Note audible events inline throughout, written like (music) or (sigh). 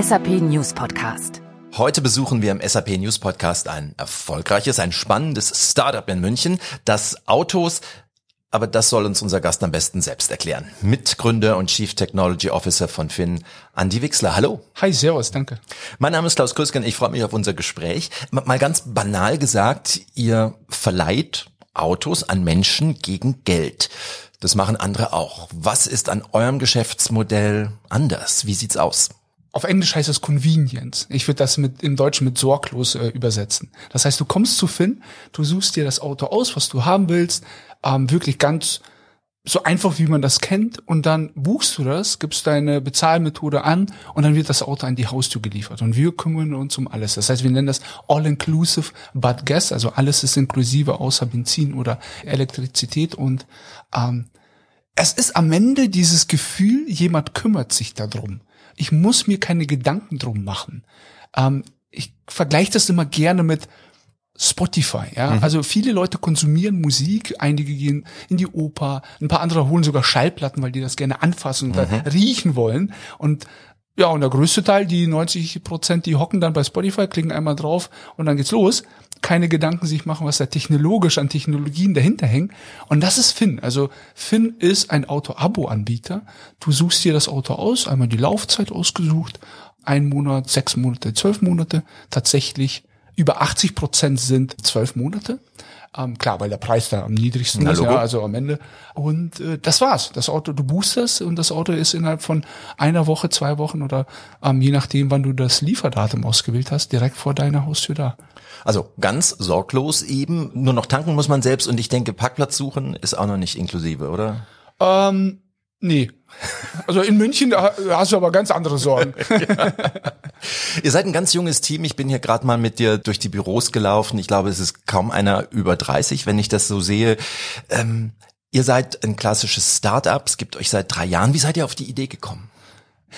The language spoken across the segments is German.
SAP News Podcast. Heute besuchen wir im SAP News Podcast ein erfolgreiches, ein spannendes Startup in München, das Autos aber das soll uns unser Gast am besten selbst erklären. Mitgründer und Chief Technology Officer von Finn, Andy Wixler. Hallo. Hi, servus, danke. Mein Name ist Klaus Krüsken, ich freue mich auf unser Gespräch. Mal ganz banal gesagt, ihr verleiht Autos an Menschen gegen Geld. Das machen andere auch. Was ist an eurem Geschäftsmodell anders? Wie sieht's aus? Auf Englisch heißt es Convenience. Ich würde das mit im Deutschen mit sorglos äh, übersetzen. Das heißt, du kommst zu Finn, du suchst dir das Auto aus, was du haben willst, ähm, wirklich ganz so einfach, wie man das kennt, und dann buchst du das, gibst deine Bezahlmethode an und dann wird das Auto an die Haustür geliefert. Und wir kümmern uns um alles. Das heißt, wir nennen das All-Inclusive but Gas, also alles ist inklusive außer Benzin oder Elektrizität. Und ähm, es ist am Ende dieses Gefühl, jemand kümmert sich darum. Ich muss mir keine Gedanken drum machen. Ähm, ich vergleiche das immer gerne mit Spotify, ja. Mhm. Also viele Leute konsumieren Musik, einige gehen in die Oper, ein paar andere holen sogar Schallplatten, weil die das gerne anfassen und mhm. riechen wollen. Und ja, und der größte Teil, die 90 Prozent, die hocken dann bei Spotify, klicken einmal drauf und dann geht's los. Keine Gedanken sich machen, was da technologisch an Technologien dahinter hängen. Und das ist Finn. Also Finn ist ein Auto-Abo-Anbieter. Du suchst dir das Auto aus, einmal die Laufzeit ausgesucht, ein Monat, sechs Monate, zwölf Monate. Tatsächlich über 80 Prozent sind zwölf Monate. Ähm, klar, weil der Preis da am niedrigsten Na, ist, ja, also am Ende. Und äh, das war's. Das Auto, du boostest und das Auto ist innerhalb von einer Woche, zwei Wochen oder ähm, je nachdem, wann du das Lieferdatum ausgewählt hast, direkt vor deiner Haustür da. Also ganz sorglos eben. Nur noch tanken muss man selbst und ich denke, Parkplatz suchen ist auch noch nicht inklusive, oder? Ähm, Nee. Also in München hast du aber ganz andere Sorgen. (laughs) ja. Ihr seid ein ganz junges Team. Ich bin hier gerade mal mit dir durch die Büros gelaufen. Ich glaube, es ist kaum einer über 30, wenn ich das so sehe. Ähm, ihr seid ein klassisches Start-up. Es gibt euch seit drei Jahren. Wie seid ihr auf die Idee gekommen?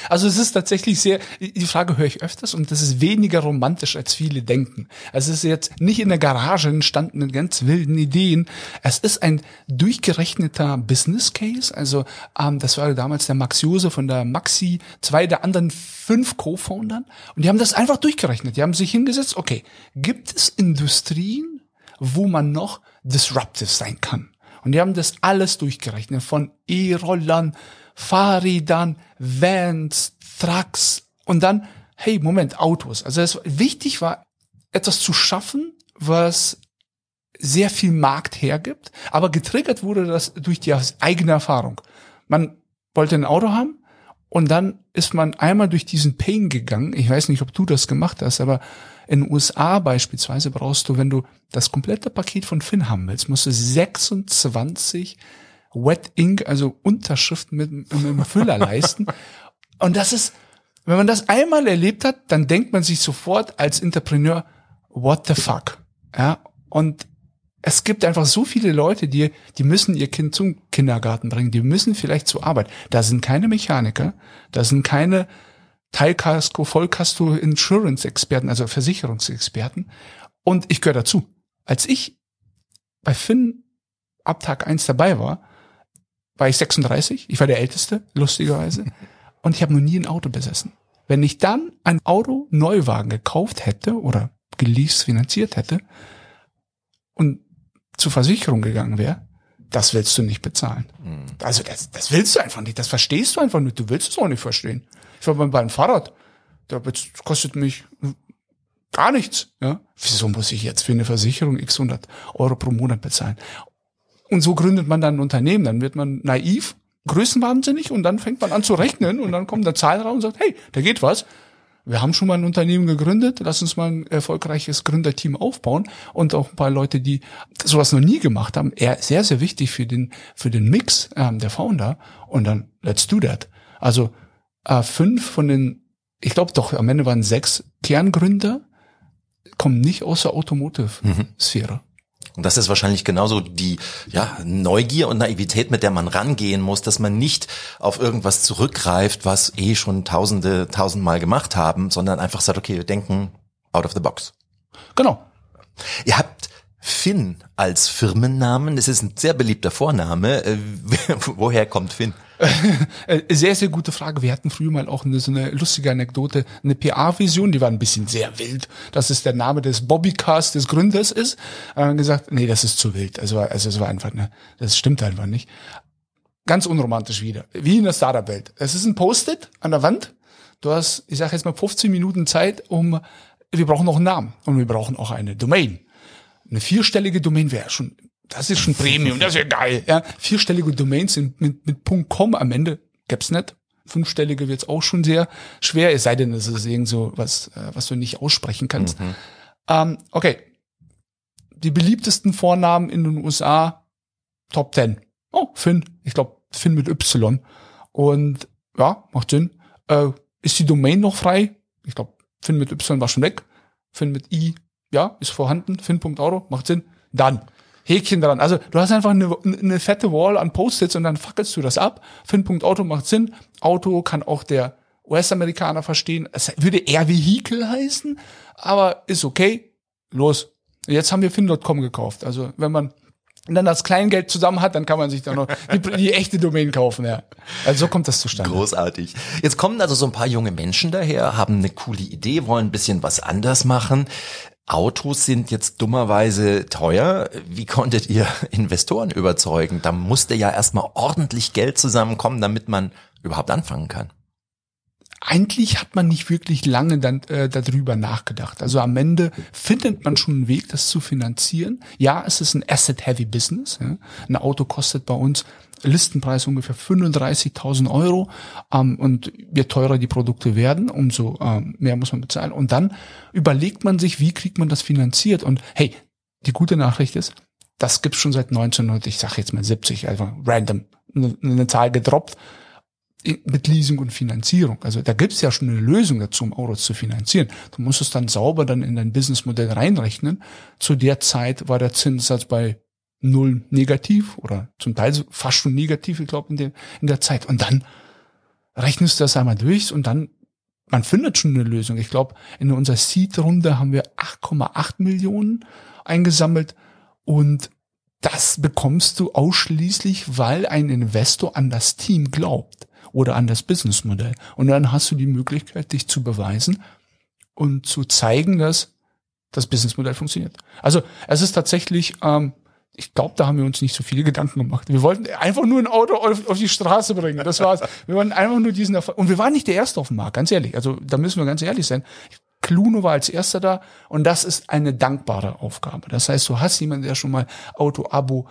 Also es ist tatsächlich sehr, die Frage höre ich öfters und das ist weniger romantisch, als viele denken. Also es ist jetzt nicht in der Garage entstanden in ganz wilden Ideen. Es ist ein durchgerechneter Business Case. Also ähm, das war damals der Max Jose von der Maxi, zwei der anderen fünf Co-Foundern und die haben das einfach durchgerechnet. Die haben sich hingesetzt, okay, gibt es Industrien, wo man noch disruptive sein kann? Und die haben das alles durchgerechnet, von E-Rollern, Fahrrädern, Vans, Trucks und dann, hey, Moment, Autos. Also es wichtig war, etwas zu schaffen, was sehr viel Markt hergibt, aber getriggert wurde das durch die eigene Erfahrung. Man wollte ein Auto haben und dann ist man einmal durch diesen Pain gegangen. Ich weiß nicht, ob du das gemacht hast, aber in den USA beispielsweise brauchst du, wenn du das komplette Paket von Finn haben willst, musst du 26 Wet Ink, also Unterschriften mit, mit einem Füller leisten. (laughs) Und das ist, wenn man das einmal erlebt hat, dann denkt man sich sofort als Entrepreneur, what the fuck? Ja, und es gibt einfach so viele Leute, die, die müssen ihr Kind zum Kindergarten bringen, die müssen vielleicht zur Arbeit. Da sind keine Mechaniker, da sind keine Teilkasko, Vollkasko Insurance Experten, also Versicherungsexperten. Und ich gehöre dazu. Als ich bei Finn ab Tag eins dabei war, war ich 36, ich war der Älteste, lustigerweise, und ich habe noch nie ein Auto besessen. Wenn ich dann ein Auto Neuwagen gekauft hätte oder geleast finanziert hätte und zur Versicherung gegangen wäre, das willst du nicht bezahlen. Mhm. Also das, das willst du einfach nicht, das verstehst du einfach nicht, du willst es auch nicht verstehen. Ich war beim Fahrrad, da kostet mich gar nichts. Ja? Wieso muss ich jetzt für eine Versicherung x 100 Euro pro Monat bezahlen? Und so gründet man dann ein Unternehmen. Dann wird man naiv, größenwahnsinnig und dann fängt man an zu rechnen und dann kommt der Zahlenraum und sagt, hey, da geht was. Wir haben schon mal ein Unternehmen gegründet, lass uns mal ein erfolgreiches Gründerteam aufbauen und auch ein paar Leute, die sowas noch nie gemacht haben. Er sehr, sehr wichtig für den, für den Mix ähm, der Founder und dann let's do that. Also äh, fünf von den, ich glaube doch, am Ende waren sechs Kerngründer, kommen nicht aus der Automotive-Sphäre. Mhm. Und das ist wahrscheinlich genauso die ja, Neugier und Naivität, mit der man rangehen muss, dass man nicht auf irgendwas zurückgreift, was eh schon Tausende, tausendmal gemacht haben, sondern einfach sagt, okay, wir denken out of the box. Genau. Ihr habt Finn als Firmennamen, das ist ein sehr beliebter Vorname. Äh, woher kommt Finn? Äh, sehr, sehr gute Frage. Wir hatten früher mal auch eine, so eine lustige Anekdote, eine PA-Vision, die war ein bisschen sehr wild, dass es der Name des Bobbycars des Gründers ist. Äh, gesagt, nee, das ist zu wild. Also, also es war einfach, ne, das stimmt einfach nicht. Ganz unromantisch wieder. Wie in der Startup-Welt. Es ist ein Post-it an der Wand. Du hast, ich sage jetzt mal 15 Minuten Zeit, um, wir brauchen noch einen Namen und wir brauchen auch eine Domain eine vierstellige Domain wäre schon, das ist schon Premium, das wäre geil. Ja, vierstellige Domains mit, mit, mit .com am Ende gäb's nicht. Fünfstellige wird's auch schon sehr schwer, es sei denn, es ist irgend so was, äh, was du nicht aussprechen kannst. Mhm. Ähm, okay. Die beliebtesten Vornamen in den USA, Top 10. Oh, Finn. Ich glaube, Finn mit Y. Und ja, macht Sinn. Äh, ist die Domain noch frei? Ich glaube, Finn mit Y war schon weg. Finn mit I ja, ist vorhanden, fin.euro, macht Sinn, dann Häkchen dran. Also du hast einfach eine, eine fette Wall an Post-its und dann fackelst du das ab. Fin.auto macht Sinn. Auto kann auch der US-Amerikaner verstehen. Es würde eher Vehikel heißen, aber ist okay. Los. Jetzt haben wir fin.com gekauft. Also wenn man dann das Kleingeld zusammen hat, dann kann man sich dann noch die, die, echte Domain kaufen, ja. Also so kommt das zustande. Großartig. Jetzt kommen also so ein paar junge Menschen daher, haben eine coole Idee, wollen ein bisschen was anders machen. Autos sind jetzt dummerweise teuer. Wie konntet ihr Investoren überzeugen? Da musste ja erstmal ordentlich Geld zusammenkommen, damit man überhaupt anfangen kann. Eigentlich hat man nicht wirklich lange dann, äh, darüber nachgedacht. Also am Ende findet man schon einen Weg, das zu finanzieren. Ja, es ist ein Asset-Heavy Business. Ja. Ein Auto kostet bei uns Listenpreis ungefähr 35.000 Euro. Ähm, und je teurer die Produkte werden, umso ähm, mehr muss man bezahlen. Und dann überlegt man sich, wie kriegt man das finanziert? Und hey, die gute Nachricht ist, das gibt's schon seit 1900, ich sage jetzt mal 70, einfach random, eine, eine Zahl gedroppt mit Leasing und Finanzierung. Also da gibt's ja schon eine Lösung dazu, um Autos zu finanzieren. Du musst es dann sauber dann in dein Businessmodell reinrechnen. Zu der Zeit war der Zinssatz bei null negativ oder zum Teil fast schon negativ, ich glaube, in der, in der Zeit. Und dann rechnest du das einmal durch und dann, man findet schon eine Lösung. Ich glaube, in unserer Seed-Runde haben wir 8,8 Millionen eingesammelt und das bekommst du ausschließlich, weil ein Investor an das Team glaubt oder an das Businessmodell. Und dann hast du die Möglichkeit, dich zu beweisen und zu zeigen, dass das Businessmodell funktioniert. Also es ist tatsächlich ähm, ich glaube, da haben wir uns nicht so viele Gedanken gemacht. Wir wollten einfach nur ein Auto auf, auf die Straße bringen. Das war's. Wir wollten einfach nur diesen Erfolg. Und wir waren nicht der Erste auf dem Markt, ganz ehrlich. Also da müssen wir ganz ehrlich sein. Cluno war als erster da und das ist eine dankbare Aufgabe. Das heißt, du hast jemanden, der schon mal Auto-Abo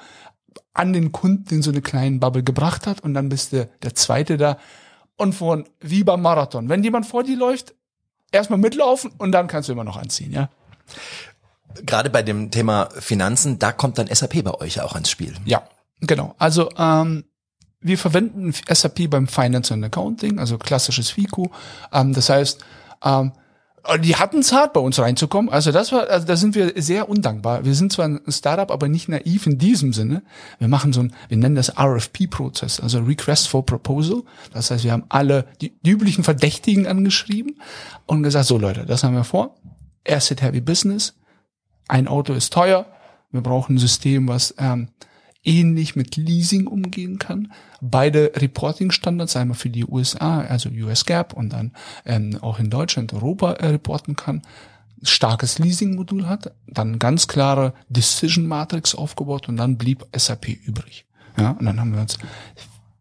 an den Kunden in so eine kleinen Bubble gebracht hat und dann bist du der Zweite da. Und von wie beim Marathon. Wenn jemand vor dir läuft, erstmal mitlaufen und dann kannst du immer noch anziehen, ja. Gerade bei dem Thema Finanzen, da kommt dann SAP bei euch auch ins Spiel. Ja, genau. Also ähm, wir verwenden SAP beim Finance and Accounting, also klassisches FICO. Ähm, das heißt, ähm, die hatten es hart, bei uns reinzukommen. Also das war, also da sind wir sehr undankbar. Wir sind zwar ein Startup, aber nicht naiv in diesem Sinne. Wir machen so ein, wir nennen das RFP-Prozess, also Request for Proposal. Das heißt, wir haben alle die, die üblichen Verdächtigen angeschrieben und gesagt, so Leute, das haben wir vor. Asset Heavy Business ein Auto ist teuer, wir brauchen ein System, was ähm, ähnlich mit Leasing umgehen kann. Beide Reporting-Standards, einmal für die USA, also US GAAP und dann ähm, auch in Deutschland, Europa äh, reporten kann, starkes Leasing-Modul hat, dann ganz klare Decision-Matrix aufgebaut und dann blieb SAP übrig. Ja, und dann haben wir uns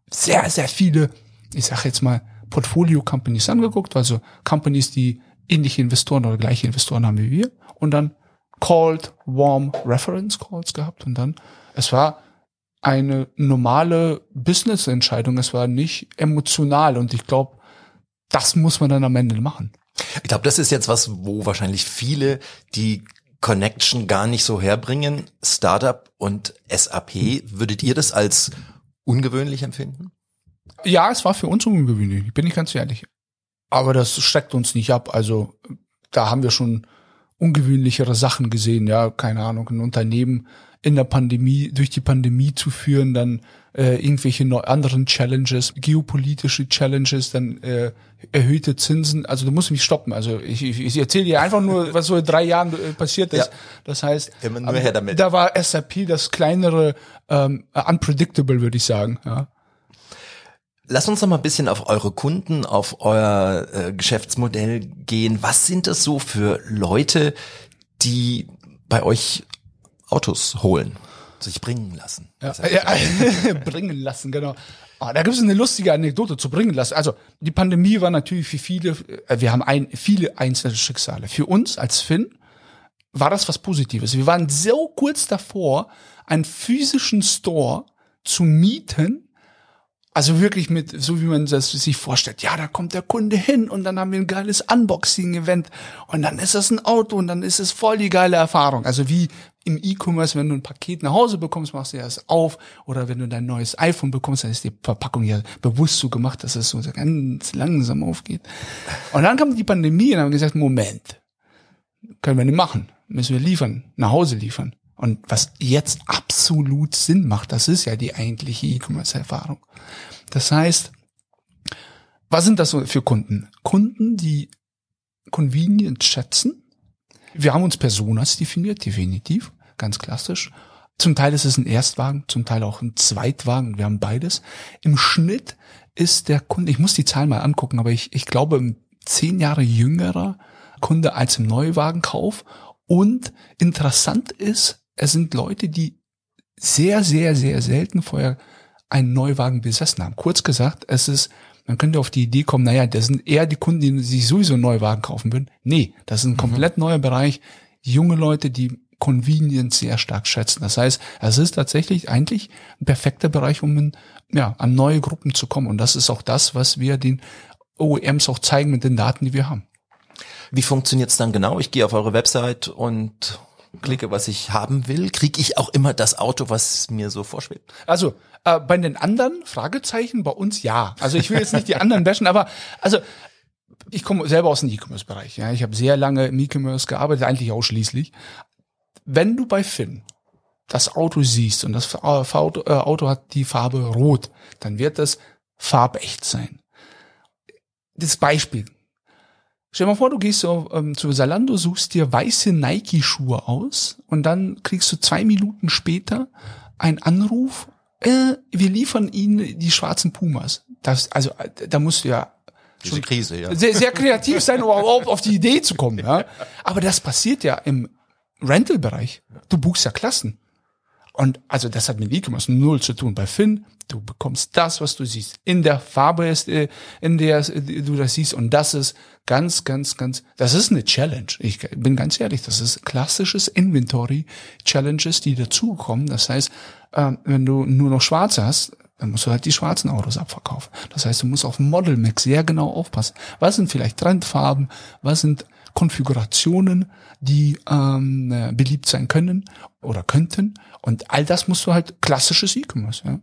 sehr, sehr viele, ich sage jetzt mal, Portfolio-Companies angeguckt, also Companies, die ähnliche Investoren oder gleiche Investoren haben wie wir und dann Cold, Warm Reference Calls gehabt und dann, es war eine normale Business-Entscheidung, es war nicht emotional und ich glaube, das muss man dann am Ende machen. Ich glaube, das ist jetzt was, wo wahrscheinlich viele die Connection gar nicht so herbringen. Startup und SAP, würdet ihr das als ungewöhnlich empfinden? Ja, es war für uns ungewöhnlich, bin ich ganz ehrlich. Aber das schreckt uns nicht ab. Also da haben wir schon ungewöhnlichere Sachen gesehen, ja, keine Ahnung, ein Unternehmen in der Pandemie, durch die Pandemie zu führen, dann äh, irgendwelche neu, anderen Challenges, geopolitische Challenges, dann äh, erhöhte Zinsen. Also du musst mich stoppen. Also ich, ich, ich erzähle dir einfach nur, was so in drei Jahren äh, passiert ist. Ja. Das heißt, Immer nur her damit. da war SAP das kleinere, ähm, unpredictable, würde ich sagen. Ja. Lass uns noch mal ein bisschen auf eure Kunden, auf euer äh, Geschäftsmodell gehen. Was sind das so für Leute, die bei euch Autos holen, sich bringen lassen? Ja, ja, (laughs) bringen lassen, genau. Ah, da gibt es eine lustige Anekdote zu bringen lassen. Also die Pandemie war natürlich für viele, äh, wir haben ein, viele einzelne Schicksale. Für uns als Finn war das was Positives. Wir waren so kurz davor, einen physischen Store zu mieten, also wirklich mit, so wie man das sich vorstellt. Ja, da kommt der Kunde hin und dann haben wir ein geiles Unboxing-Event und dann ist das ein Auto und dann ist es voll die geile Erfahrung. Also wie im E-Commerce, wenn du ein Paket nach Hause bekommst, machst du das auf oder wenn du dein neues iPhone bekommst, dann ist die Verpackung ja bewusst so gemacht, dass es so ganz langsam aufgeht. Und dann kam die Pandemie und haben gesagt, Moment, können wir nicht machen, müssen wir liefern, nach Hause liefern. Und was jetzt absolut Sinn macht, das ist ja die eigentliche E-Commerce-Erfahrung. Das heißt, was sind das für Kunden? Kunden, die Convenience schätzen. Wir haben uns Personas definiert, definitiv, ganz klassisch. Zum Teil ist es ein Erstwagen, zum Teil auch ein Zweitwagen. Wir haben beides. Im Schnitt ist der Kunde, ich muss die Zahl mal angucken, aber ich, ich glaube, zehn Jahre jüngerer Kunde als im Neuwagenkauf. Und interessant ist, es sind Leute, die sehr, sehr, sehr selten vorher einen Neuwagen besessen haben. Kurz gesagt, es ist, man könnte auf die Idee kommen, naja, das sind eher die Kunden, die sich sowieso einen Neuwagen kaufen würden. Nee, das ist ein komplett neuer Bereich. Junge Leute, die Convenience sehr stark schätzen. Das heißt, es ist tatsächlich eigentlich ein perfekter Bereich, um in, ja, an neue Gruppen zu kommen. Und das ist auch das, was wir den OEMs auch zeigen mit den Daten, die wir haben. Wie funktioniert's dann genau? Ich gehe auf eure Website und klicke, was ich haben will. Kriege ich auch immer das Auto, was mir so vorschwebt? Also äh, bei den anderen Fragezeichen, bei uns ja. Also ich will jetzt nicht die anderen bashen, aber also ich komme selber aus dem E-Commerce-Bereich. Ja, ich habe sehr lange im E-Commerce gearbeitet, eigentlich ausschließlich. Wenn du bei Finn das Auto siehst und das Auto, äh, Auto hat die Farbe rot, dann wird das farbecht sein. Das Beispiel. Stell dir mal vor, du gehst so, ähm, zu Salando, suchst dir weiße Nike-Schuhe aus und dann kriegst du zwei Minuten später einen Anruf, äh, wir liefern Ihnen die schwarzen Pumas. Das, also äh, da musst du ja Diese Krise, ja. sehr, sehr kreativ sein, um überhaupt auf die Idee zu kommen. Ja? (laughs) Aber das passiert ja im Rental-Bereich. Du buchst ja Klassen. Und also das hat mit E-Commerce null zu tun. Bei Finn, du bekommst das, was du siehst. In der Farbe ist, äh, in der du das siehst. Und das ist ganz, ganz, ganz, das ist eine Challenge. Ich bin ganz ehrlich, das ist klassisches Inventory-Challenges, die dazukommen. Das heißt, äh, wenn du nur noch schwarze hast, dann musst du halt die schwarzen Autos abverkaufen. Das heißt, du musst auf Model Mix sehr genau aufpassen. Was sind vielleicht Trendfarben? Was sind Konfigurationen, die ähm, äh, beliebt sein können oder könnten? Und all das musst du halt klassisches E-Commerce. Ja?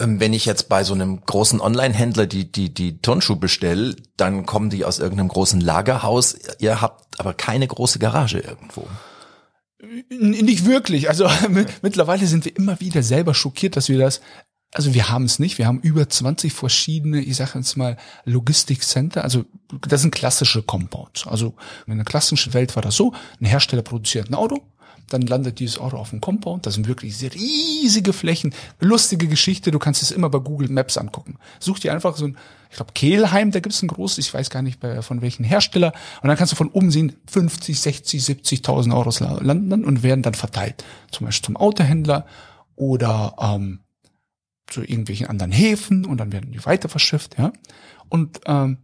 Ähm, Wenn ich jetzt bei so einem großen Online-Händler die, die, die Turnschuhe bestelle, dann kommen die aus irgendeinem großen Lagerhaus. Ihr habt aber keine große Garage irgendwo. Nicht wirklich. Also (laughs) mittlerweile sind wir immer wieder selber schockiert, dass wir das. Also wir haben es nicht. Wir haben über 20 verschiedene, ich sage jetzt mal, Logistikcenter. Also das sind klassische Compounds. Also in der klassischen Welt war das so: Ein Hersteller produziert ein Auto, dann landet dieses Auto auf dem Compound. Das sind wirklich riesige Flächen. Lustige Geschichte. Du kannst es immer bei Google Maps angucken. Such dir einfach so ein, ich glaube Kehlheim, da gibt's ein großes, ich weiß gar nicht bei, von welchen Hersteller. Und dann kannst du von oben sehen, 50, 60, 70.000 Euros la- landen dann und werden dann verteilt. Zum Beispiel zum Autohändler oder ähm, zu irgendwelchen anderen Häfen und dann werden die weiter verschifft. Ja? Und ähm,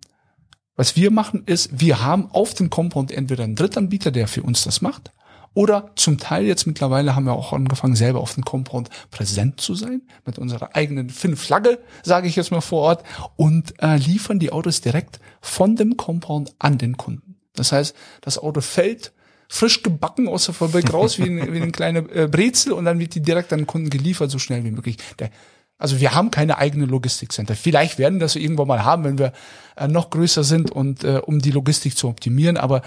was wir machen ist, wir haben auf dem Compound entweder einen Drittanbieter, der für uns das macht, oder zum Teil jetzt mittlerweile haben wir auch angefangen, selber auf dem Compound präsent zu sein, mit unserer eigenen Finn-Flagge, sage ich jetzt mal vor Ort, und äh, liefern die Autos direkt von dem Compound an den Kunden. Das heißt, das Auto fällt frisch gebacken aus der Fabrik raus wie, ein, wie eine (laughs) kleine äh, Brezel und dann wird die direkt an den Kunden geliefert, so schnell wie möglich. Der, also wir haben keine eigene Logistikcenter. Vielleicht werden wir das irgendwann mal haben, wenn wir äh, noch größer sind und äh, um die Logistik zu optimieren, aber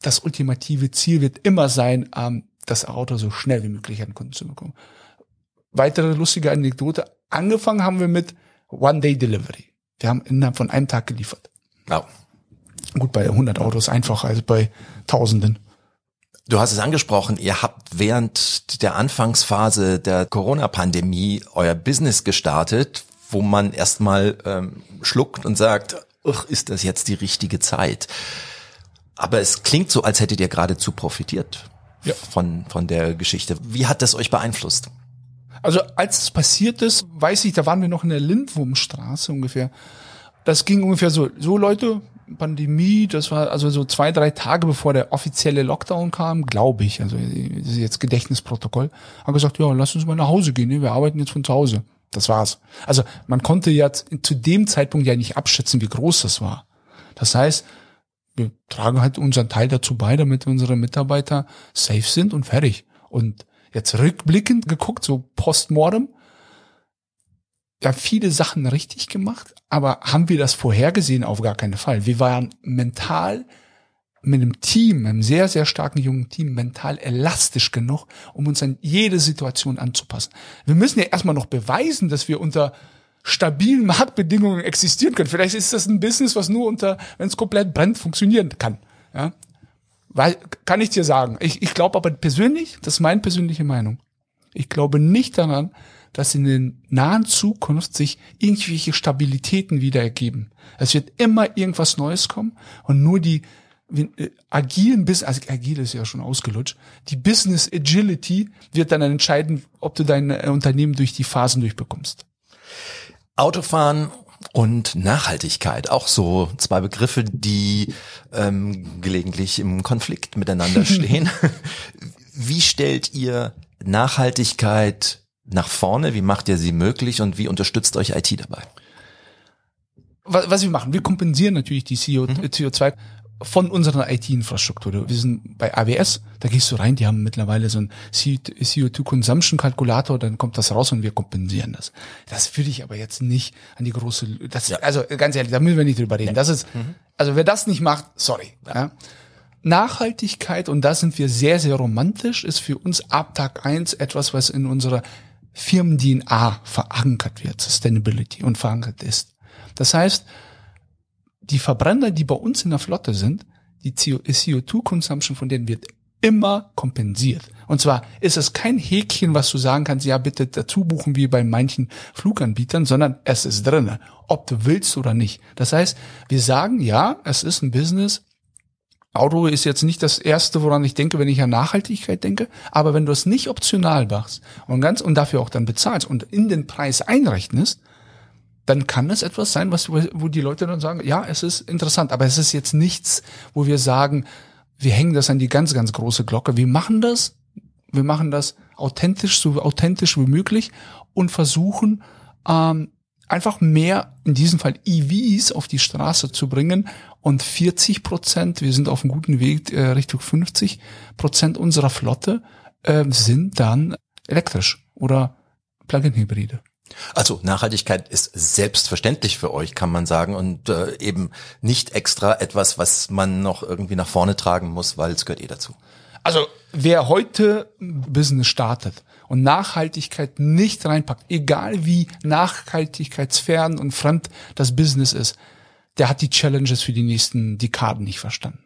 das ultimative Ziel wird immer sein, ähm, das Auto so schnell wie möglich an den Kunden zu bekommen. Weitere lustige Anekdote. Angefangen haben wir mit One-Day-Delivery. Wir haben innerhalb von einem Tag geliefert. Ja. Gut, bei 100 Autos einfacher als bei Tausenden. Du hast es angesprochen, ihr habt während der Anfangsphase der Corona-Pandemie euer Business gestartet, wo man erstmal ähm, schluckt und sagt, ist das jetzt die richtige Zeit? Aber es klingt so, als hättet ihr geradezu profitiert Ja. von, von der Geschichte. Wie hat das euch beeinflusst? Also als es passiert ist, weiß ich, da waren wir noch in der Lindwurmstraße ungefähr. Das ging ungefähr so, so Leute, Pandemie, das war also so zwei, drei Tage bevor der offizielle Lockdown kam, glaube ich, also das ist jetzt Gedächtnisprotokoll, haben gesagt, ja, lass uns mal nach Hause gehen, ne? wir arbeiten jetzt von zu Hause. Das war's. Also man konnte ja zu dem Zeitpunkt ja nicht abschätzen, wie groß das war. Das heißt, wir tragen halt unseren Teil dazu bei, damit unsere Mitarbeiter safe sind und fertig. Und jetzt rückblickend geguckt, so postmortem, ja, viele Sachen richtig gemacht, aber haben wir das vorhergesehen? Auf gar keinen Fall. Wir waren mental mit einem Team, einem sehr, sehr starken jungen Team, mental elastisch genug, um uns an jede Situation anzupassen. Wir müssen ja erstmal noch beweisen, dass wir unter stabilen Marktbedingungen existieren können. Vielleicht ist das ein Business, was nur unter, wenn es komplett brennt, funktionieren kann. Ja? Weil, kann ich dir sagen. Ich, ich glaube aber persönlich, das ist meine persönliche Meinung. Ich glaube nicht daran, dass in der nahen Zukunft sich irgendwelche Stabilitäten wieder ergeben. Es wird immer irgendwas Neues kommen und nur die äh, agilen Business, also agil ist ja schon ausgelutscht, die Business Agility wird dann entscheiden, ob du dein äh, Unternehmen durch die Phasen durchbekommst. Autofahren und Nachhaltigkeit, auch so zwei Begriffe, die ähm, gelegentlich im Konflikt miteinander (laughs) stehen. wie stellt ihr Nachhaltigkeit nach vorne? Wie macht ihr sie möglich und wie unterstützt euch IT dabei? Was, was wir machen, wir kompensieren natürlich die CO, CO2 von unserer IT-Infrastruktur. Wir sind bei AWS, da gehst du rein, die haben mittlerweile so einen CO2-Consumption-Kalkulator, dann kommt das raus und wir kompensieren das. Das würde ich aber jetzt nicht an die große, das, also ganz ehrlich, da müssen wir nicht drüber reden. Das ist, also wer das nicht macht, sorry. Ja. Nachhaltigkeit, und da sind wir sehr, sehr romantisch, ist für uns ab Tag eins etwas, was in unserer Firmen-DNA verankert wird, Sustainability und verankert ist. Das heißt, die Verbrenner, die bei uns in der Flotte sind, die CO2-Consumption von denen wird immer kompensiert. Und zwar ist es kein Häkchen, was du sagen kannst, ja bitte dazu buchen wie bei manchen Fluganbietern, sondern es ist drinne, ob du willst oder nicht. Das heißt, wir sagen, ja, es ist ein Business, Auto ist jetzt nicht das erste, woran ich denke, wenn ich an Nachhaltigkeit denke. Aber wenn du es nicht optional machst und ganz und dafür auch dann bezahlst und in den Preis einrechnest, dann kann es etwas sein, was wo die Leute dann sagen, ja, es ist interessant, aber es ist jetzt nichts, wo wir sagen, wir hängen das an die ganz, ganz große Glocke. Wir machen das, wir machen das authentisch, so authentisch wie möglich und versuchen ähm, einfach mehr, in diesem Fall EVs auf die Straße zu bringen und 40 Prozent, wir sind auf einem guten Weg äh, Richtung 50 Prozent unserer Flotte äh, sind dann elektrisch oder Plug-in-Hybride. Also Nachhaltigkeit ist selbstverständlich für euch, kann man sagen, und äh, eben nicht extra etwas, was man noch irgendwie nach vorne tragen muss, weil es gehört eh dazu. Also wer heute Business startet und Nachhaltigkeit nicht reinpackt, egal wie nachhaltigkeitsfern und fremd das Business ist, der hat die Challenges für die nächsten Dekaden nicht verstanden.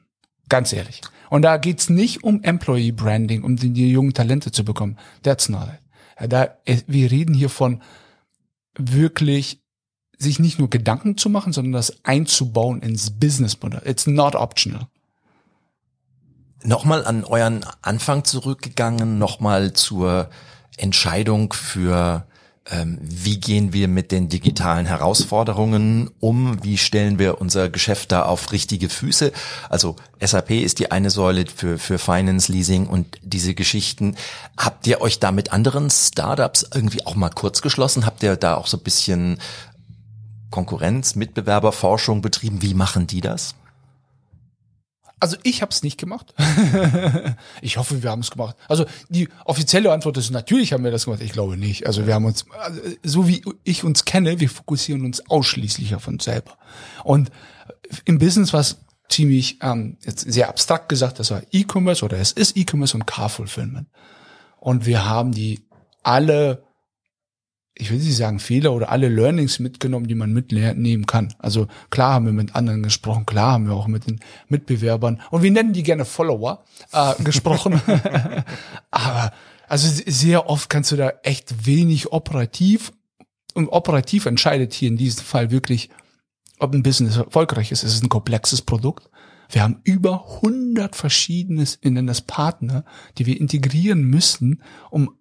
Ganz ehrlich. Und da geht's nicht um Employee Branding, um die, die jungen Talente zu bekommen. That's not it. Ja, da, wir reden hier von wirklich sich nicht nur Gedanken zu machen, sondern das einzubauen ins Businessmodell. It's not optional. Nochmal an euren Anfang zurückgegangen, nochmal zur Entscheidung für wie gehen wir mit den digitalen Herausforderungen um? Wie stellen wir unser Geschäft da auf richtige Füße? Also SAP ist die eine Säule für, für Finance, Leasing und diese Geschichten. Habt ihr euch da mit anderen Startups irgendwie auch mal kurz geschlossen? Habt ihr da auch so ein bisschen Konkurrenz, Mitbewerberforschung betrieben? Wie machen die das? Also ich habe es nicht gemacht. (laughs) ich hoffe, wir haben es gemacht. Also die offizielle Antwort ist natürlich haben wir das gemacht. Ich glaube nicht. Also wir haben uns, also so wie ich uns kenne, wir fokussieren uns ausschließlich auf uns selber. Und im Business was ziemlich ähm, jetzt sehr abstrakt gesagt, das war E-Commerce oder es ist E-Commerce und Car Fulfillment. Und wir haben die alle, ich will nicht sagen Fehler oder alle Learnings mitgenommen, die man mitnehmen kann. Also klar haben wir mit anderen gesprochen, klar haben wir auch mit den Mitbewerbern und wir nennen die gerne Follower äh, gesprochen. (laughs) Aber also sehr oft kannst du da echt wenig operativ und operativ entscheidet hier in diesem Fall wirklich, ob ein Business erfolgreich ist. Es ist ein komplexes Produkt. Wir haben über 100 verschiedene, wir nennen das Partner, die wir integrieren müssen, um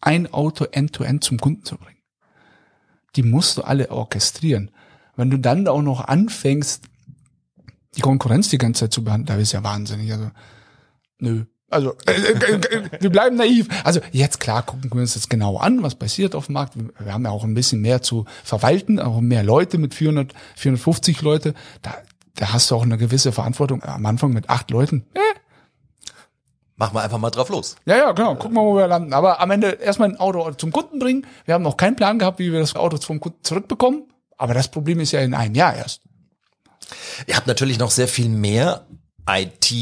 ein Auto end-to-end -end zum Kunden zu bringen. Die musst du alle orchestrieren. Wenn du dann auch noch anfängst, die Konkurrenz die ganze Zeit zu behandeln, da ist ja wahnsinnig. Also, nö. Also, äh, (laughs) äh, wir bleiben naiv. Also, jetzt klar, gucken wir uns das genau an, was passiert auf dem Markt. Wir haben ja auch ein bisschen mehr zu verwalten, auch mehr Leute mit 400, 450 Leute. Da, da hast du auch eine gewisse Verantwortung. Am Anfang mit acht Leuten. Äh. Machen wir einfach mal drauf los. Ja, ja, genau. Gucken wir, wo wir landen. Aber am Ende erstmal ein Auto zum Kunden bringen. Wir haben noch keinen Plan gehabt, wie wir das Auto vom Kunden zurückbekommen. Aber das Problem ist ja in einem Jahr erst. Ihr habt natürlich noch sehr viel mehr IT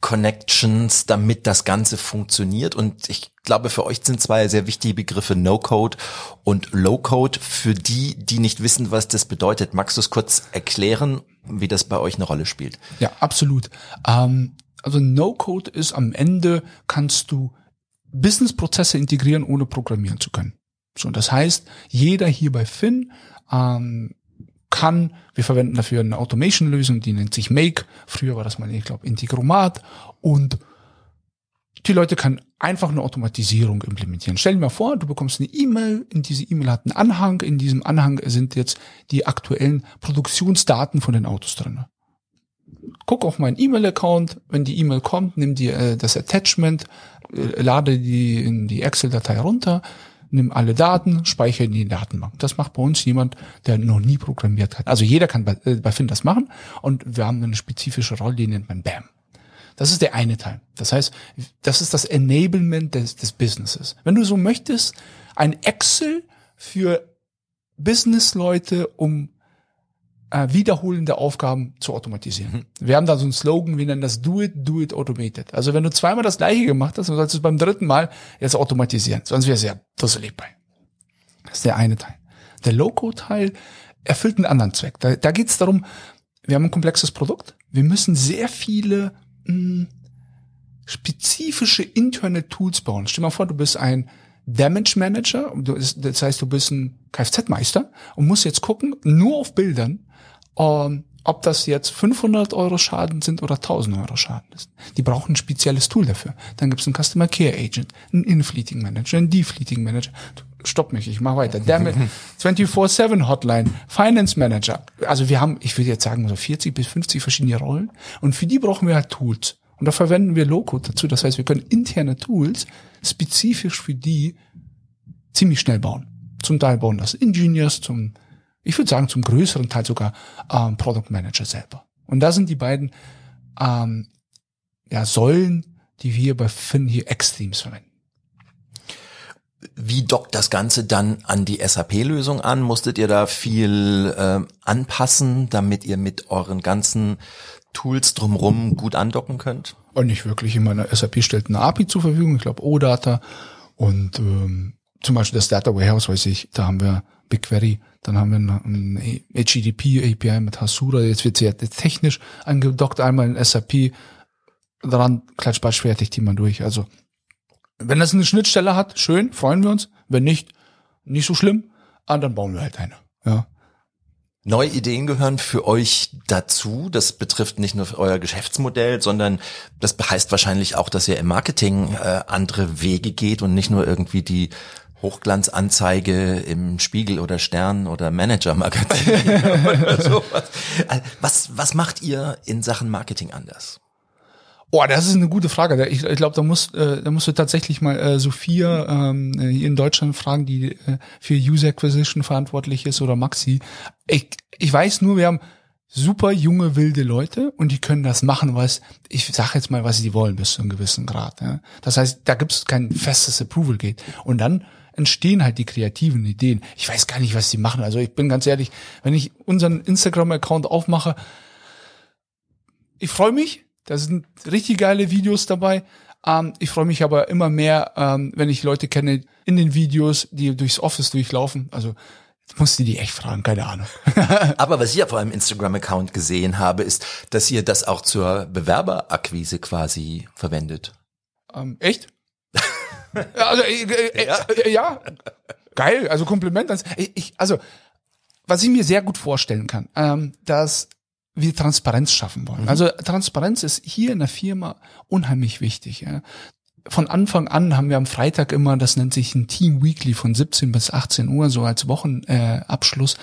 Connections, damit das Ganze funktioniert. Und ich glaube, für euch sind zwei sehr wichtige Begriffe No-Code und Low-Code. Für die, die nicht wissen, was das bedeutet, magst du es kurz erklären, wie das bei euch eine Rolle spielt? Ja, absolut. Ähm, also No-Code ist am Ende, kannst du Business-Prozesse integrieren, ohne programmieren zu können. So, das heißt, jeder hier bei Finn ähm, kann. Wir verwenden dafür eine Automation-Lösung, die nennt sich Make. Früher war das mal, ich glaube, Integromat. Und die Leute können einfach eine Automatisierung implementieren. Stell dir mal vor, du bekommst eine E-Mail, in diese E-Mail hat einen Anhang, in diesem Anhang sind jetzt die aktuellen Produktionsdaten von den Autos drin. Guck auf meinen E-Mail-Account, wenn die E-Mail kommt, nimm dir äh, das Attachment, äh, lade die in die Excel-Datei runter, nimm alle Daten, speichere in die Datenbank. Das macht bei uns jemand, der noch nie programmiert hat. Also jeder kann bei, äh, bei Finn das machen und wir haben eine spezifische Rolle, die nennt man BAM. Das ist der eine Teil. Das heißt, das ist das Enablement des, des Businesses. Wenn du so möchtest, ein Excel für Businessleute, um äh, wiederholende Aufgaben zu automatisieren. Mhm. Wir haben da so einen Slogan, wir nennen das Do it, do it automated. Also wenn du zweimal das gleiche gemacht hast, dann sollst du es beim dritten Mal jetzt automatisieren. Sonst wäre es ja dusselig bei. Das ist der eine Teil. Der Low-Code-Teil erfüllt einen anderen Zweck. Da, da geht es darum, wir haben ein komplexes Produkt. Wir müssen sehr viele mh, hm, spezifische interne Tools bauen. Stell dir mal vor, du bist ein Damage Manager, das heißt, du bist ein Kfz-Meister und musst jetzt gucken, nur auf Bildern, ähm, ob das jetzt 500 Euro Schaden sind oder 1000 Euro Schaden ist. Die brauchen ein spezielles Tool dafür. Dann gibt es einen Customer Care Agent, einen In-Fleeting Manager, einen De-Fleeting Manager. Stopp mich, ich mach weiter. Damit 24-7 (laughs) Hotline, Finance Manager. Also wir haben, ich würde jetzt sagen, so 40 bis 50 verschiedene Rollen. Und für die brauchen wir halt Tools. Und da verwenden wir Low-Code dazu. Das heißt, wir können interne Tools spezifisch für die ziemlich schnell bauen. Zum Teil bauen das Engineers, zum ich würde sagen zum größeren Teil sogar ähm, Product Manager selber. Und da sind die beiden ähm, ja, Säulen, die wir bei Finn hier Extremes verwenden. Wie dockt das Ganze dann an die SAP-Lösung an? Musstet ihr da viel äh, anpassen, damit ihr mit euren ganzen Tools drumherum gut andocken könnt? Und nicht wirklich. In meiner SAP stellt eine API zur Verfügung, ich glaube OData und ähm, zum Beispiel das Data Warehouse, weiß ich, da haben wir BigQuery, dann haben wir ein HTTP API mit Hasura, jetzt wird sehr technisch angedockt, einmal in SAP, daran klatschbatsch fertig die man durch. Also, wenn das eine Schnittstelle hat, schön, freuen wir uns. Wenn nicht, nicht so schlimm, ah, dann bauen wir halt eine. Ja. Neue Ideen gehören für euch dazu. Das betrifft nicht nur euer Geschäftsmodell, sondern das heißt wahrscheinlich auch, dass ihr im Marketing äh, andere Wege geht und nicht nur irgendwie die Hochglanzanzeige im Spiegel oder Stern oder Manager-Magazin (laughs) oder sowas. Äh, was, was macht ihr in Sachen Marketing anders? Oh, das ist eine gute Frage. Ich, ich glaube, da muss, äh, da musst du tatsächlich mal äh, Sophia ähm, hier in Deutschland fragen, die äh, für User Acquisition verantwortlich ist oder Maxi. Ich, ich weiß nur, wir haben super junge wilde Leute und die können das machen, was ich sage jetzt mal, was sie wollen bis zu einem gewissen Grad. Ja. Das heißt, da gibt es kein festes Approval Gate. Und dann entstehen halt die kreativen Ideen. Ich weiß gar nicht, was sie machen. Also ich bin ganz ehrlich, wenn ich unseren Instagram-Account aufmache, ich freue mich, da sind richtig geile Videos dabei. Ähm, ich freue mich aber immer mehr, ähm, wenn ich Leute kenne in den Videos, die durchs Office durchlaufen. Also jetzt musste die echt fragen, keine Ahnung. (laughs) Aber was ich auf eurem Instagram-Account gesehen habe, ist, dass ihr das auch zur Bewerberakquise quasi verwendet. ähm, echt? Ja, also, äh, äh, äh, ja, geil, also Kompliment. ans- Ich, also, was ich mir sehr gut vorstellen kann, ähm, dass wir Transparenz schaffen wollen. Also Transparenz ist hier in der Firma unheimlich wichtig. Ja. Von Anfang an haben wir am Freitag immer, das nennt sich ein Team Weekly von 17 bis 18 Uhr, so als Wochenabschluss, äh, Abschluss,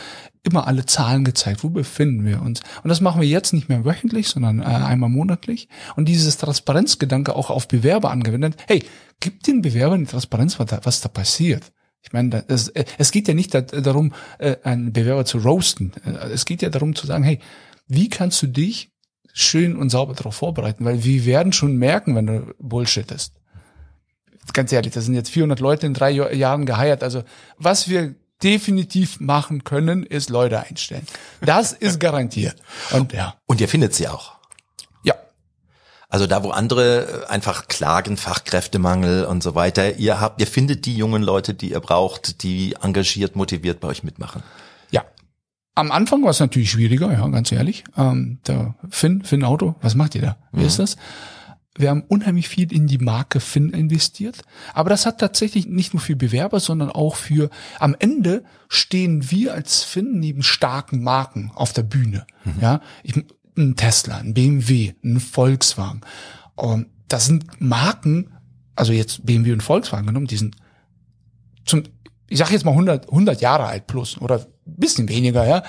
immer alle Zahlen gezeigt. Wo befinden wir uns? Und das machen wir jetzt nicht mehr wöchentlich, sondern äh, einmal monatlich. Und dieses Transparenzgedanke auch auf Bewerber angewendet. Hey, gib den Bewerbern die Transparenz, was da, was da passiert. Ich meine, da- es, äh, es geht ja nicht da- darum, äh, einen Bewerber zu roasten. Äh, Es geht ja darum zu sagen, hey, wie kannst du dich schön und sauber darauf vorbereiten? Weil wir werden schon merken, wenn du Bullshit ist. Ganz ehrlich, das sind jetzt 400 Leute in drei Jahren geheiert. Also was wir definitiv machen können, ist Leute einstellen. Das ist garantiert. Und ja, Und ihr findet sie auch. ja, Also da, wo andere äh, einfach klagen, Fachkräftemangel und so weiter, ihr habt, ihr findet die jungen Leute, die ihr braucht, die engagiert, motiviert bei euch mitmachen. ja. Am Anfang war es natürlich schwieriger, ja, ganz ehrlich. Ähm, der Finn, Finn Auto, was macht ihr da? Wie ist das? Wir haben unheimlich viel in die Marke Finn investiert. Aber das hat tatsächlich nicht nur für Bewerber, sondern auch für, am Ende stehen wir als Finn neben starken Marken auf der Bühne. Ja, ich, ein Tesla, ein BMW, ein Volkswagen. Und das sind Marken, also jetzt BMW und Volkswagen genommen, die sind zum, ich sage jetzt mal 100, 100 Jahre alt plus oder ein bisschen weniger, ja.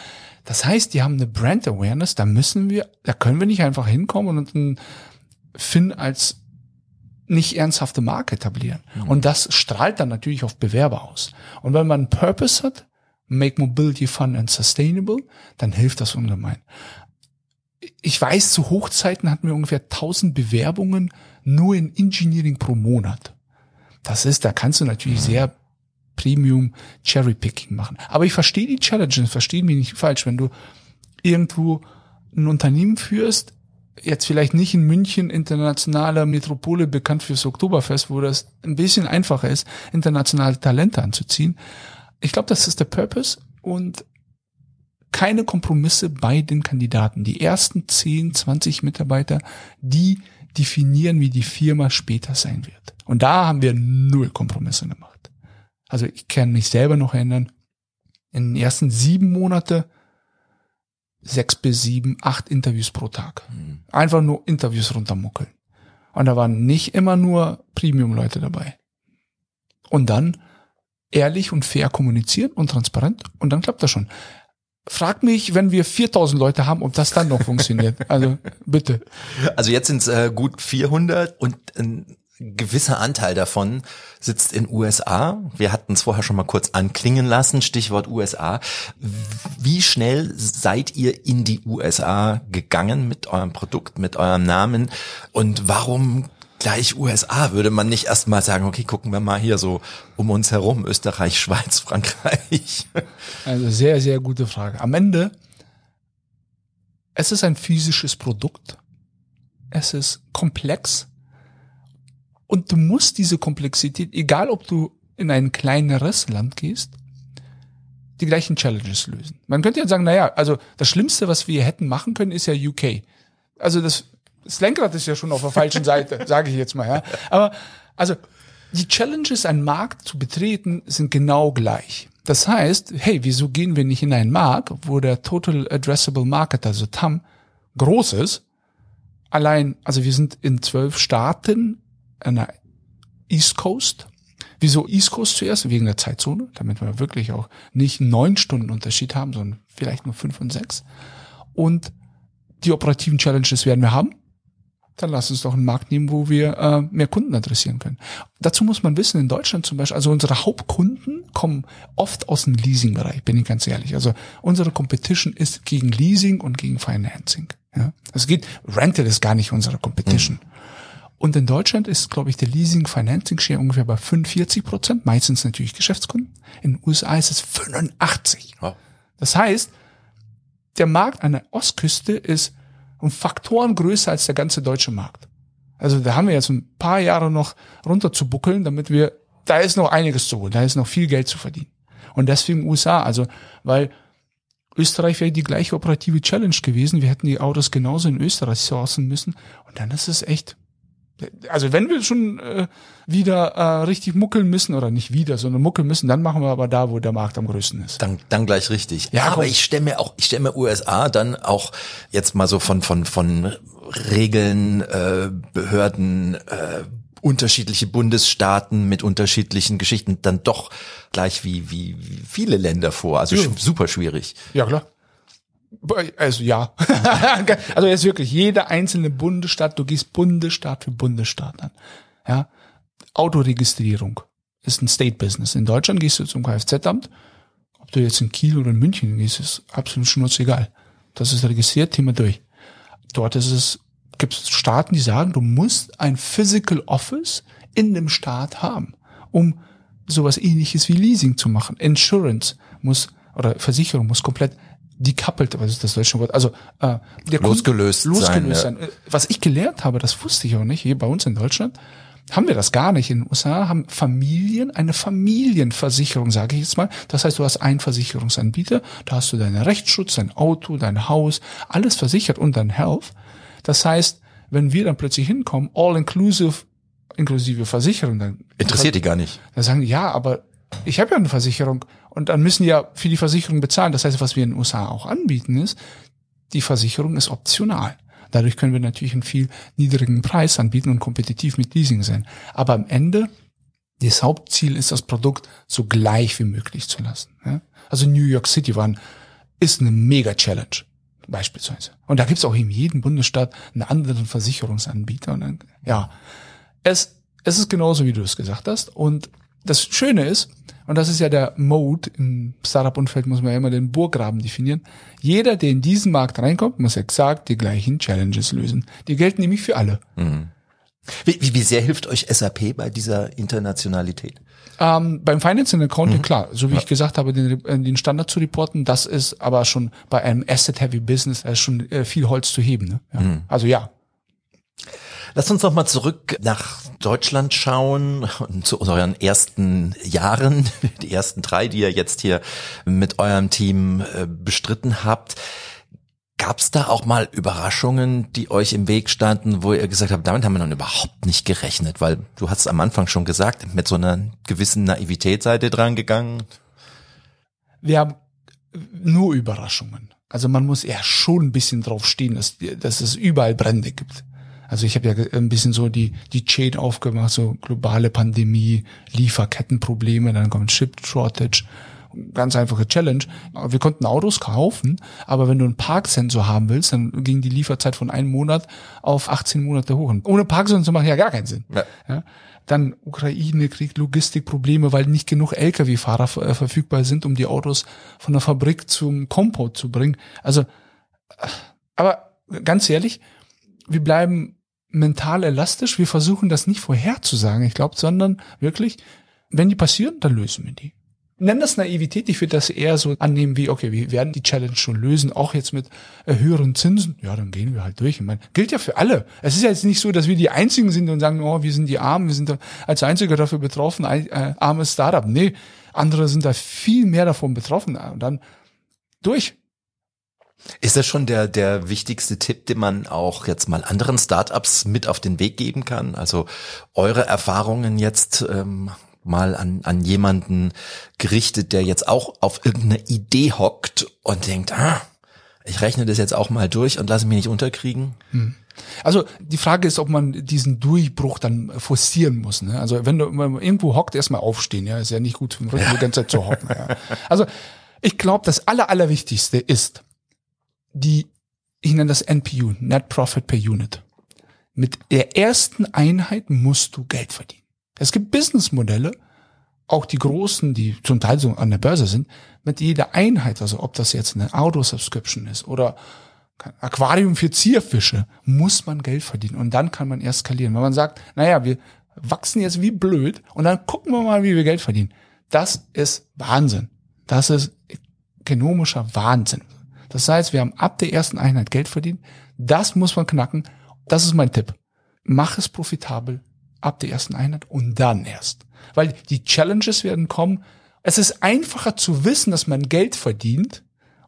Das heißt, die haben eine Brand Awareness, da müssen wir, da können wir nicht einfach hinkommen und einen Finn als nicht ernsthafte Marke etablieren. Und das strahlt dann natürlich auf Bewerber aus. Und wenn man einen Purpose hat, make mobility fun and sustainable, dann hilft das ungemein. Ich weiß, zu Hochzeiten hatten wir ungefähr 1000 Bewerbungen nur in Engineering pro Monat. Das ist, da kannst du natürlich sehr Premium Cherry-Picking machen. Aber ich verstehe die Challenge, verstehe mich nicht falsch. Wenn du irgendwo ein Unternehmen führst, jetzt vielleicht nicht in München, internationaler Metropole, bekannt fürs Oktoberfest, wo das ein bisschen einfacher ist, internationale Talente anzuziehen. Ich glaube, das ist der Purpose und keine Kompromisse bei den Kandidaten. Die ersten 10, 20 Mitarbeiter, die definieren, wie die Firma später sein wird. Und da haben wir null Kompromisse gemacht. Also ich kann mich selber noch erinnern, in den ersten sieben Monate sechs bis sieben, acht Interviews pro Tag. Einfach nur Interviews runtermuckeln. Und da waren nicht immer nur Premium-Leute dabei. Und dann ehrlich und fair kommunizieren und transparent und dann klappt das schon. Frag mich, wenn wir 4000 Leute haben, ob das dann noch funktioniert. Also bitte. Also jetzt sind es äh, gut 400 und ein gewisser Anteil davon sitzt in USA. Wir hatten es vorher schon mal kurz anklingen lassen, Stichwort USA. Wie schnell seid ihr in die USA gegangen mit eurem Produkt, mit eurem Namen und warum gleich USA? Würde man nicht erst mal sagen, okay, gucken wir mal hier so um uns herum, Österreich, Schweiz, (laughs) Frankreich. Also sehr, sehr gute Frage. Am Ende, es ist ein physisches Produkt. Es ist komplex. Und du musst diese Komplexität, egal ob du in ein kleineres Land gehst, die gleichen Challenges lösen. Man könnte ja sagen, naja, also das Schlimmste, was wir hätten machen können, ist ja UK. Also das, das Lenkrad ist ja schon auf der falschen Seite, (laughs) sage ich jetzt mal. Ja. Aber also die Challenges, einen Markt zu betreten, sind genau gleich. Das heißt, hey, wieso gehen wir nicht in einen Markt, wo der Total Addressable Market, also TAM, groß ist? Allein, also wir sind in zwölf Staaten an der East Coast. Wieso East Coast zuerst? Wegen der Zeitzone, damit wir wirklich auch nicht neun Stunden Unterschied haben, sondern vielleicht nur fünf und sechs. Und die operativen Challenges werden wir haben. Dann lass uns doch einen Markt nehmen, wo wir äh, mehr Kunden adressieren können. Dazu muss man wissen, in Deutschland zum Beispiel, also unsere Hauptkunden kommen oft aus dem Leasing-Bereich, bin ich ganz ehrlich. Also unsere Competition ist gegen Leasing und gegen Financing. Ja? Es geht, Rental ist gar nicht unsere Competition. Und in Deutschland ist, glaube ich, der Leasing-Financing-Share ungefähr bei 45 Prozent, meistens natürlich Geschäftskunden. In den USA ist es 85. Wow. Das heißt, der Markt an der Ostküste ist um Faktoren größer als der ganze deutsche Markt. Also da haben wir jetzt ein paar Jahre noch runter zu buckeln, damit wir, da ist noch einiges zu holen, da ist noch viel Geld zu verdienen. Und deswegen USA, also, weil Österreich wäre die gleiche operative Challenge gewesen. Wir hätten die Autos genauso in Österreich sourcen müssen. Und dann ist es echt, also wenn wir schon äh, wieder äh, richtig muckeln müssen, oder nicht wieder, sondern muckeln müssen, dann machen wir aber da, wo der Markt am größten ist. Dann, dann gleich richtig. Ja, aber komm. ich stelle mir auch, ich stelle mir USA dann auch jetzt mal so von von von Regeln, äh, Behörden, äh, unterschiedliche Bundesstaaten mit unterschiedlichen Geschichten dann doch gleich wie wie, wie viele Länder vor. Also Ja. super schwierig. Ja, klar. Also ja. (laughs) also jetzt wirklich jeder einzelne Bundesstaat, du gehst Bundesstaat für Bundesstaat an. Ja. Autoregistrierung ist ein State Business. In Deutschland gehst du zum Kfz-Amt. Ob du jetzt in Kiel oder in München gehst, ist absolut schnurzegal. Das ist registriert, Thema durch. Dort ist es, gibt es Staaten, die sagen, du musst ein Physical Office in dem Staat haben, um sowas ähnliches wie Leasing zu machen. Insurance muss, oder Versicherung muss komplett decoupled, was ist das deutsche Wort? Also äh, der Kunde- Losgelöst sein, losgelöst ja. sein. Äh, Was ich gelernt habe, das wusste ich auch nicht, hier bei uns in Deutschland, haben wir das gar nicht. In den USA haben Familien eine Familienversicherung, sage ich jetzt mal. Das heißt, du hast einen Versicherungsanbieter, da hast du deinen Rechtsschutz, dein Auto, dein Haus, alles versichert und dein Health. Das heißt, wenn wir dann plötzlich hinkommen, all inclusive, inklusive Versicherung, dann Interessiert die gar nicht. dann sagen die, ja, aber ich habe ja eine Versicherung und dann müssen die ja für die Versicherung bezahlen. Das heißt, was wir in den USA auch anbieten ist, die Versicherung ist optional. Dadurch können wir natürlich einen viel niedrigen Preis anbieten und kompetitiv mit Leasing sein. Aber am Ende, das Hauptziel ist, das Produkt so gleich wie möglich zu lassen. Also New York City ein, ist eine mega Challenge beispielsweise. Und da gibt's auch in jedem Bundesstaat einen anderen Versicherungsanbieter. Und dann, ja, es, es ist genauso, wie du es gesagt hast. Und das Schöne ist, und das ist ja der Mode, im Startup-Umfeld muss man ja immer den Burggraben definieren. Jeder, der in diesen Markt reinkommt, muss exakt die gleichen Challenges lösen. Die gelten nämlich für alle. Wie, wie, wie sehr hilft euch SAP bei dieser Internationalität? Ähm, beim Finance and Accounting, klar, so wie ich gesagt habe, den, äh, den Standard zu reporten, das ist aber schon bei einem Asset-Heavy Business äh, schon äh, viel Holz zu heben. Ne? Ja. Also ja, Lass uns noch mal zurück nach Deutschland schauen und zu euren ersten Jahren, (laughs) die ersten drei, die ihr jetzt hier mit eurem Team äh, bestritten habt. Gab es da auch mal Überraschungen, die euch im Weg standen, wo ihr gesagt habt, damit haben wir noch überhaupt nicht gerechnet? Weil du hast am Anfang schon gesagt, mit so einer gewissen Naivität seid ihr dran gegangen. wir haben nur Überraschungen. Also man muss ja schon ein bisschen drauf stehen, dass, dass es überall Brände gibt. Also ich habe ja ein bisschen so die, die Chain aufgemacht, so globale Pandemie, Lieferkettenprobleme, dann kommt Chip Shortage, ganz einfache Challenge. Wir konnten Autos kaufen, aber wenn du einen Parksensor haben willst, dann ging die Lieferzeit von einem Monat auf 18 Monate hoch. Und ohne Parksensor zu machen ja gar keinen Sinn. Ja. Ja. Dann Ukraine kriegt Logistikprobleme, weil nicht genug Lkw-Fahrer äh, verfügbar sind, um die Autos von der Fabrik zum Compound zu bringen. Also, äh, aber ganz ehrlich, wir bleiben mental elastisch. Wir versuchen das nicht vorherzusagen, ich glaube, sondern wirklich, wenn die passieren, dann lösen wir die. Nenn das Naivität, ich würde das eher so annehmen wie, okay, wir werden die Challenge schon lösen, auch jetzt mit äh, höheren Zinsen. Ja, dann gehen wir halt durch. Ich meine, gilt ja für alle. Es ist ja jetzt nicht so, dass wir die Einzigen sind und sagen, oh, wir sind die Armen, wir sind als Einziger dafür betroffen, ein äh, armes Startup. Nee, andere sind da viel mehr davon betroffen. Und dann durch. Ist das schon der, der wichtigste Tipp, den man auch jetzt mal anderen Startups mit auf den Weg geben kann? Also eure Erfahrungen jetzt ähm, mal an, an jemanden gerichtet, der jetzt auch auf irgendeine Idee hockt und denkt, ah, ich rechne das jetzt auch mal durch und lasse mich nicht unterkriegen. Also die Frage ist, ob man diesen Durchbruch dann forcieren muss. Ne? Also wenn du irgendwo hockt, erstmal aufstehen. Ja, ist ja nicht gut für den Rücken, die ganze Zeit zu hocken. Ja. Also ich glaube, das Aller, Allerwichtigste ist die, ich nenne das NPU, Net Profit per Unit. Mit der ersten Einheit musst du Geld verdienen. Es gibt Businessmodelle, auch die großen, die zum Teil so an der Börse sind, mit jeder Einheit, also ob das jetzt eine Auto-Subscription ist oder Aquarium für Zierfische, muss man Geld verdienen und dann kann man erst skalieren. Wenn man sagt, naja, wir wachsen jetzt wie blöd und dann gucken wir mal, wie wir Geld verdienen. Das ist Wahnsinn. Das ist ökonomischer Wahnsinn. Das heißt, wir haben ab der ersten Einheit Geld verdient. Das muss man knacken. Das ist mein Tipp. Mach es profitabel ab der ersten Einheit und dann erst. Weil die Challenges werden kommen. Es ist einfacher zu wissen, dass man Geld verdient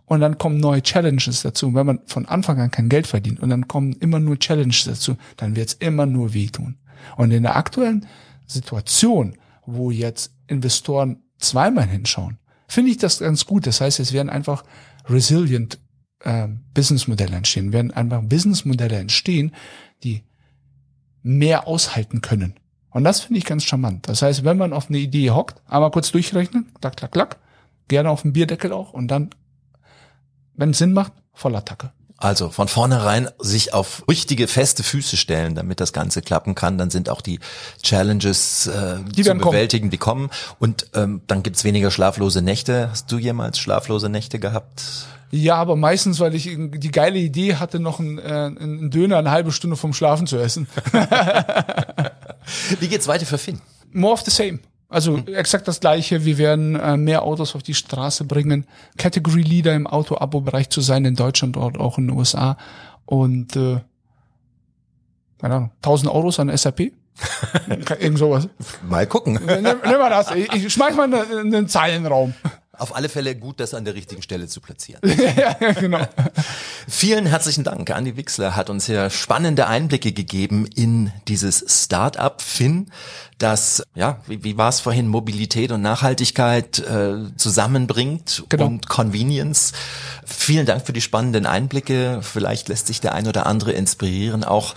und dann kommen neue Challenges dazu. wenn man von Anfang an kein Geld verdient und dann kommen immer nur Challenges dazu, dann wird es immer nur wehtun. Und in der aktuellen Situation, wo jetzt Investoren zweimal hinschauen, finde ich das ganz gut. Das heißt, es werden einfach resilient äh, Businessmodelle entstehen, werden einfach Businessmodelle entstehen, die mehr aushalten können. Und das finde ich ganz charmant. Das heißt, wenn man auf eine Idee hockt, einmal kurz durchrechnen, klack, klack, klack, gerne auf dem Bierdeckel auch und dann, wenn es Sinn macht, voll Attacke. Also von vornherein sich auf richtige feste Füße stellen, damit das Ganze klappen kann. Dann sind auch die Challenges äh, die zu bewältigen, kommen. die kommen. Und ähm, dann gibt's weniger schlaflose Nächte. Hast du jemals schlaflose Nächte gehabt? Ja, aber meistens, weil ich die geile Idee hatte, noch einen, äh, einen Döner eine halbe Stunde vom Schlafen zu essen. (laughs) Wie geht's weiter für Finn? More of the same. Also mhm. exakt das gleiche. Wir werden äh, mehr Autos auf die Straße bringen. Category Leader im Auto-Abo-Bereich zu sein in Deutschland und auch in den USA. Und äh, keine Ahnung, 1000 Euros an SAP. (laughs) Irgend sowas. Mal gucken. Nimm, nimm mal das. Ich, ich schmeiß mal in den Zeilenraum. Auf alle Fälle gut, das an der richtigen Stelle zu platzieren. (laughs) ja, genau. Vielen herzlichen Dank. Andi Wixler hat uns hier spannende Einblicke gegeben in dieses Start-up Finn, das, ja, wie, wie war es vorhin, Mobilität und Nachhaltigkeit äh, zusammenbringt genau. und Convenience. Vielen Dank für die spannenden Einblicke. Vielleicht lässt sich der ein oder andere inspirieren, auch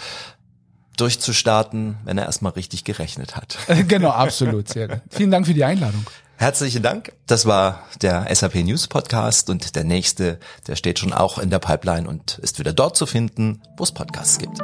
durchzustarten, wenn er erstmal richtig gerechnet hat. Genau, absolut. Sehr. Vielen Dank für die Einladung. Herzlichen Dank. Das war der SAP News Podcast und der nächste, der steht schon auch in der Pipeline und ist wieder dort zu finden, wo es Podcasts gibt.